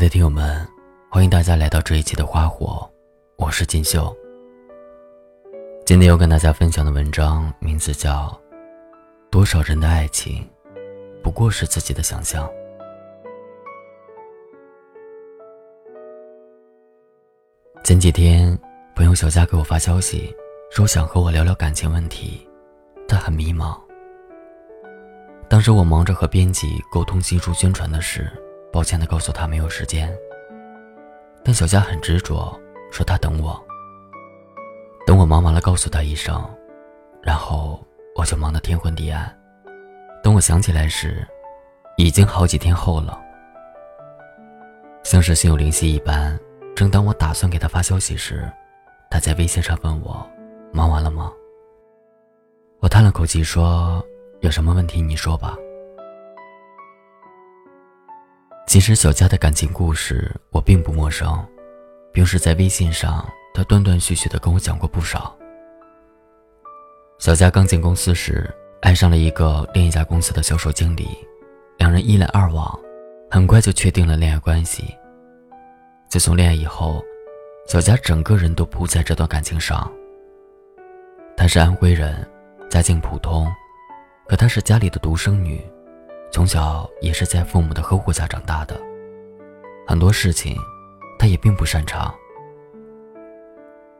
的听友们，欢迎大家来到这一期的花火，我是锦绣。今天要跟大家分享的文章名字叫《多少人的爱情不过是自己的想象》。前几天，朋友小佳给我发消息，说想和我聊聊感情问题，他很迷茫。当时我忙着和编辑沟通新书宣传的事。抱歉的告诉他没有时间，但小佳很执着，说他等我。等我忙完了，告诉他一声，然后我就忙得天昏地暗。等我想起来时，已经好几天后了。像是心有灵犀一般，正当我打算给他发消息时，他在微信上问我：“忙完了吗？”我叹了口气说：“有什么问题你说吧。”其实小佳的感情故事我并不陌生，平时在微信上，她断断续续的跟我讲过不少。小佳刚进公司时，爱上了一个另一家公司的销售经理，两人一来二往，很快就确定了恋爱关系。自从恋爱以后，小佳整个人都扑在这段感情上。她是安徽人，家境普通，可她是家里的独生女。从小也是在父母的呵护下长大的，很多事情，她也并不擅长。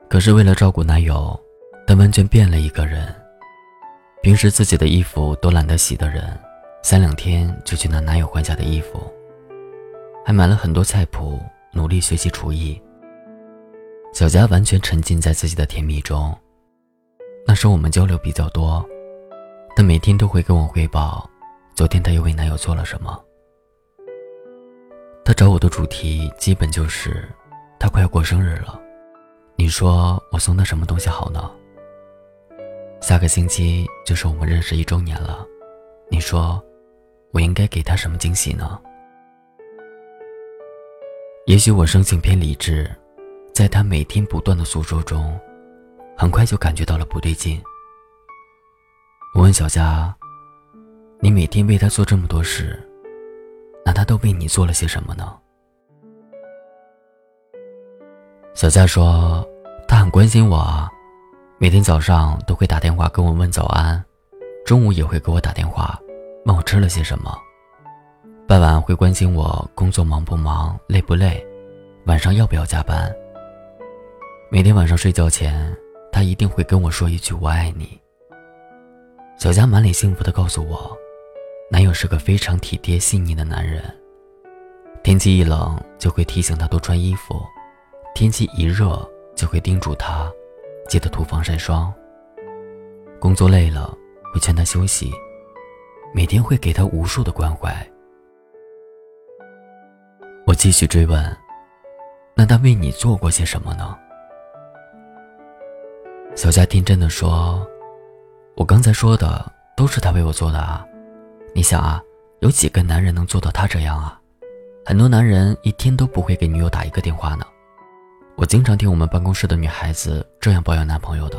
可是为了照顾男友，她完全变了一个人。平时自己的衣服都懒得洗的人，三两天就去拿男友换下的衣服。还买了很多菜谱，努力学习厨艺。小佳完全沉浸在自己的甜蜜中。那时我们交流比较多，她每天都会跟我汇报。昨天她又为男友做了什么？她找我的主题基本就是，她快要过生日了，你说我送她什么东西好呢？下个星期就是我们认识一周年了，你说我应该给她什么惊喜呢？也许我生性偏理智，在她每天不断的诉说中，很快就感觉到了不对劲。我问小佳。你每天为他做这么多事，那他都为你做了些什么呢？小佳说，他很关心我啊，每天早上都会打电话跟我问早安，中午也会给我打电话问我吃了些什么，傍晚会关心我工作忙不忙、累不累，晚上要不要加班。每天晚上睡觉前，他一定会跟我说一句“我爱你”。小佳满脸幸福的告诉我。男友是个非常体贴细腻的男人，天气一冷就会提醒他多穿衣服，天气一热就会叮嘱他记得涂防晒霜。工作累了会劝他休息，每天会给他无数的关怀。我继续追问：“那他为你做过些什么呢？”小佳天真的说：“我刚才说的都是他为我做的啊。”你想啊，有几个男人能做到他这样啊？很多男人一天都不会给女友打一个电话呢。我经常听我们办公室的女孩子这样抱怨男朋友的。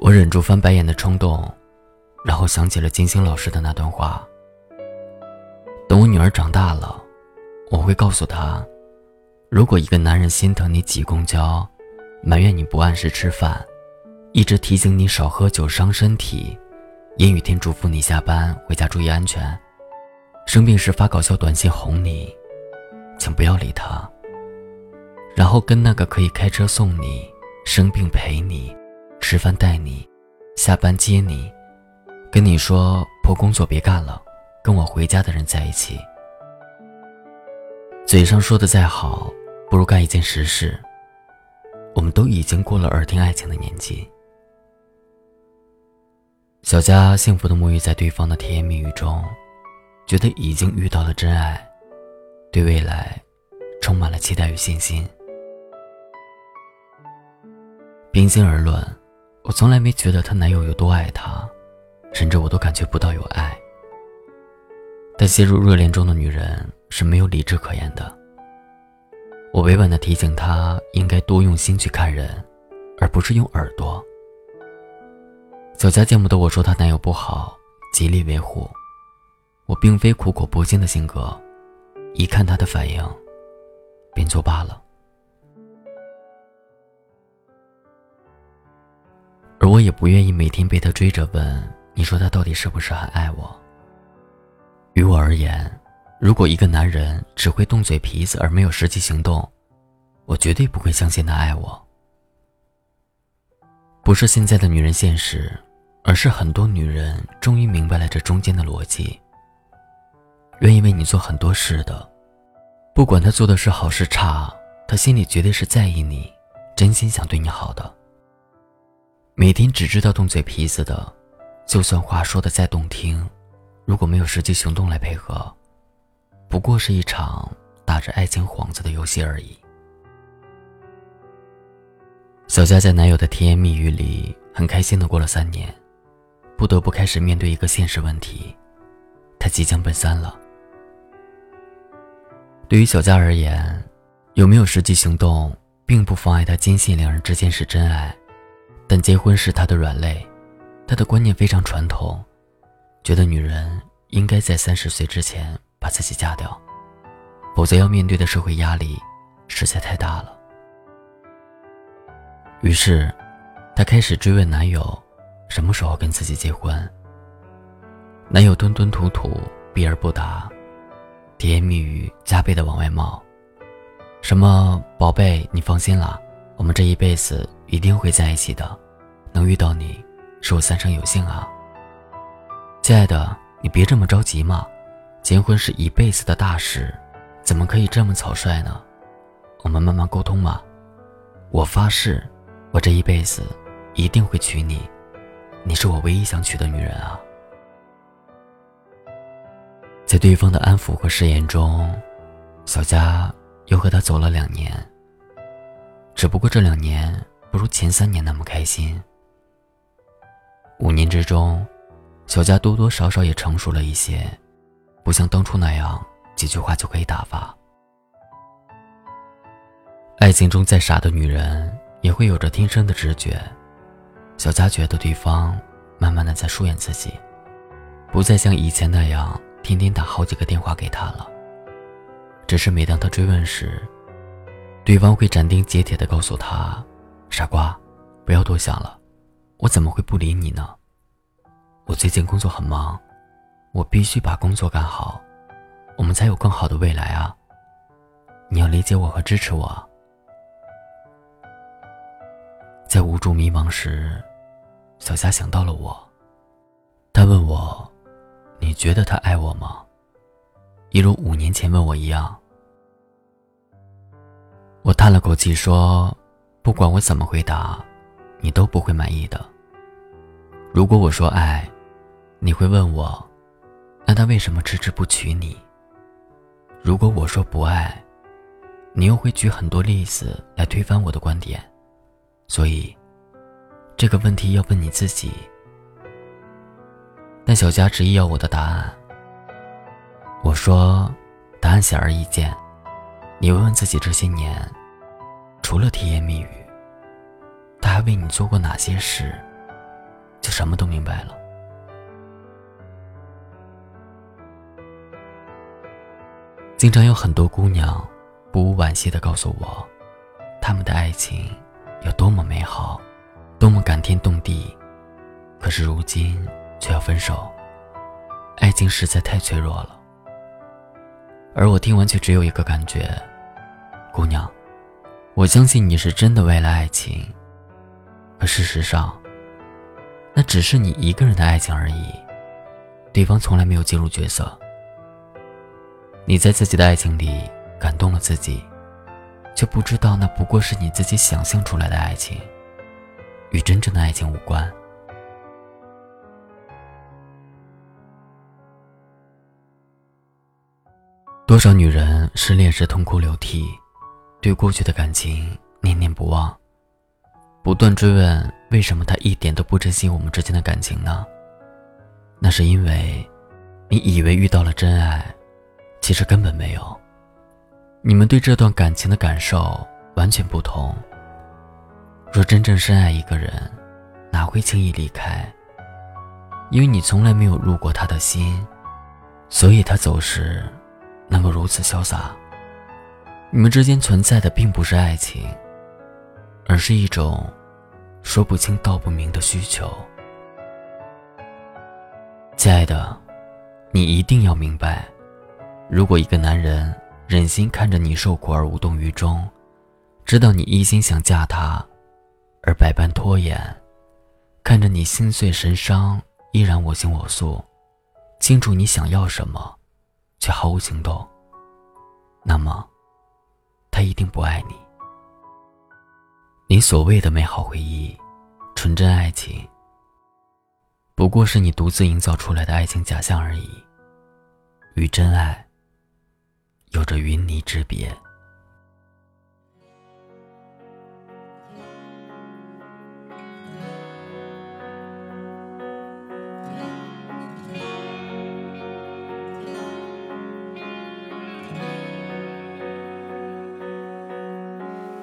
我忍住翻白眼的冲动，然后想起了金星老师的那段话。等我女儿长大了，我会告诉她，如果一个男人心疼你挤公交，埋怨你不按时吃饭。一直提醒你少喝酒伤身体，阴雨天嘱咐你下班回家注意安全，生病时发搞笑短信哄你，请不要理他。然后跟那个可以开车送你、生病陪你、吃饭带你、下班接你、跟你说破工作别干了，跟我回家的人在一起。嘴上说的再好，不如干一件实事。我们都已经过了耳听爱情的年纪。小佳幸福的沐浴在对方的甜言蜜语中，觉得已经遇到了真爱，对未来充满了期待与信心。平心而论，我从来没觉得她男友有多爱她，甚至我都感觉不到有爱。但陷入热恋中的女人是没有理智可言的。我委婉的提醒她，应该多用心去看人，而不是用耳朵。小佳见不得我说她男友不好，极力维护。我并非苦口婆心的性格，一看他的反应，便作罢了。而我也不愿意每天被他追着问：“你说他到底是不是很爱我？”于我而言，如果一个男人只会动嘴皮子而没有实际行动，我绝对不会相信他爱我。不是现在的女人现实，而是很多女人终于明白了这中间的逻辑。愿意为你做很多事的，不管他做的是好是差，他心里绝对是在意你，真心想对你好的。每天只知道动嘴皮子的，就算话说的再动听，如果没有实际行动来配合，不过是一场打着爱情幌子的游戏而已。小佳在男友的甜言蜜语里很开心的过了三年，不得不开始面对一个现实问题：他即将奔三了。对于小佳而言，有没有实际行动，并不妨碍他坚信两人之间是真爱。但结婚是他的软肋，他的观念非常传统，觉得女人应该在三十岁之前把自己嫁掉，否则要面对的社会压力实在太大了。于是，她开始追问男友什么时候跟自己结婚。男友吞吞吐吐，避而不答，甜言蜜语加倍的往外冒，什么宝贝，你放心啦。我们这一辈子一定会在一起的，能遇到你，是我三生有幸啊。亲爱的，你别这么着急嘛，结婚是一辈子的大事，怎么可以这么草率呢？我们慢慢沟通嘛。我发誓，我这一辈子一定会娶你，你是我唯一想娶的女人啊。在对方的安抚和誓言中，小佳又和他走了两年。只不过这两年不如前三年那么开心。五年之中，小佳多多少少也成熟了一些，不像当初那样几句话就可以打发。爱情中再傻的女人也会有着天生的直觉。小佳觉得对方慢慢的在疏远自己，不再像以前那样天天打好几个电话给他了。只是每当他追问时，对方会斩钉截铁的告诉他：“傻瓜，不要多想了，我怎么会不理你呢？我最近工作很忙，我必须把工作干好，我们才有更好的未来啊！你要理解我和支持我。”在无助迷茫时，小霞想到了我，她问我：“你觉得他爱我吗？”一如五年前问我一样。我叹了口气说：“不管我怎么回答，你都不会满意的。如果我说爱，你会问我，那他为什么迟迟不娶你？如果我说不爱，你又会举很多例子来推翻我的观点。所以，这个问题要问你自己。但小佳执意要我的答案。我说，答案显而易见，你问问自己这些年。”除了甜言蜜语，他还为你做过哪些事？就什么都明白了。经常有很多姑娘不无惋惜的告诉我，他们的爱情有多么美好，多么感天动地，可是如今却要分手，爱情实在太脆弱了。而我听完却只有一个感觉，姑娘。我相信你是真的为了爱情，可事实上，那只是你一个人的爱情而已，对方从来没有进入角色。你在自己的爱情里感动了自己，却不知道那不过是你自己想象出来的爱情，与真正的爱情无关。多少女人失恋时痛哭流涕。对过去的感情念念不忘，不断追问为什么他一点都不珍惜我们之间的感情呢？那是因为，你以为遇到了真爱，其实根本没有。你们对这段感情的感受完全不同。若真正深爱一个人，哪会轻易离开？因为你从来没有入过他的心，所以他走时能够如此潇洒。你们之间存在的并不是爱情，而是一种说不清道不明的需求。亲爱的，你一定要明白，如果一个男人忍心看着你受苦而无动于衷，知道你一心想嫁他，而百般拖延，看着你心碎神伤，依然我行我素，清楚你想要什么，却毫无行动，那么，他一定不爱你。你所谓的美好回忆，纯真爱情。不过是你独自营造出来的爱情假象而已，与真爱有着云泥之别。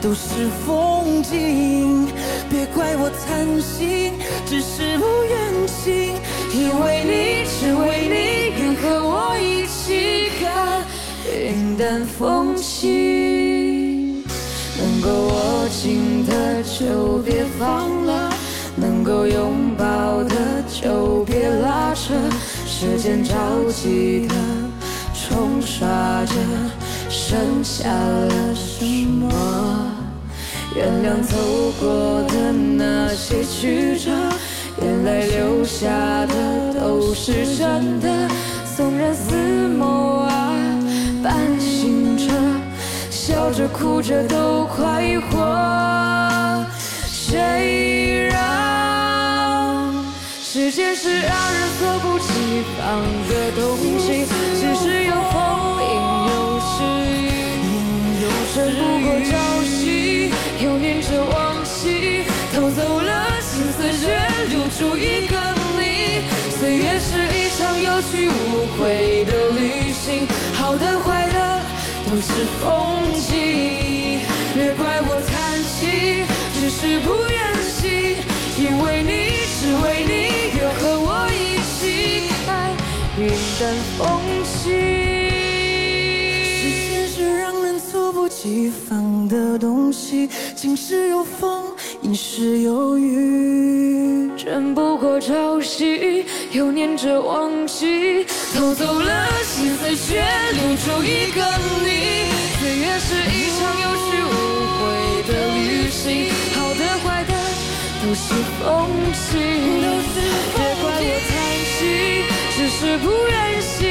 都是风景，别怪我贪心，只是不愿醒，因为你，只为你愿。和我一起看云淡风轻，能够握紧的就别放了，能够拥抱的就别拉扯，时间着急的冲刷着，剩下了什么？原谅走过的那些曲折，原来留下的都是真的。纵然似梦啊，半醒着，笑着哭着都快活。谁让时间是让人猝不及防的东西？只是有风，阴有时雨，撑不过走了心思，却留住一个你。岁月是一场。有去无回的旅行，好的坏的都是风景。别怪我叹气，只是不愿醒。因为你，只为你，愿和我一起看云淡风轻。时间是让人猝不及防的东西，晴时有风，阴时有雨，撑不过朝夕。又念着往昔，偷走了心思，却留住一个你。岁月是一场有去无回的旅行，好的坏的都是风景。别怪我贪心，只是不忍心，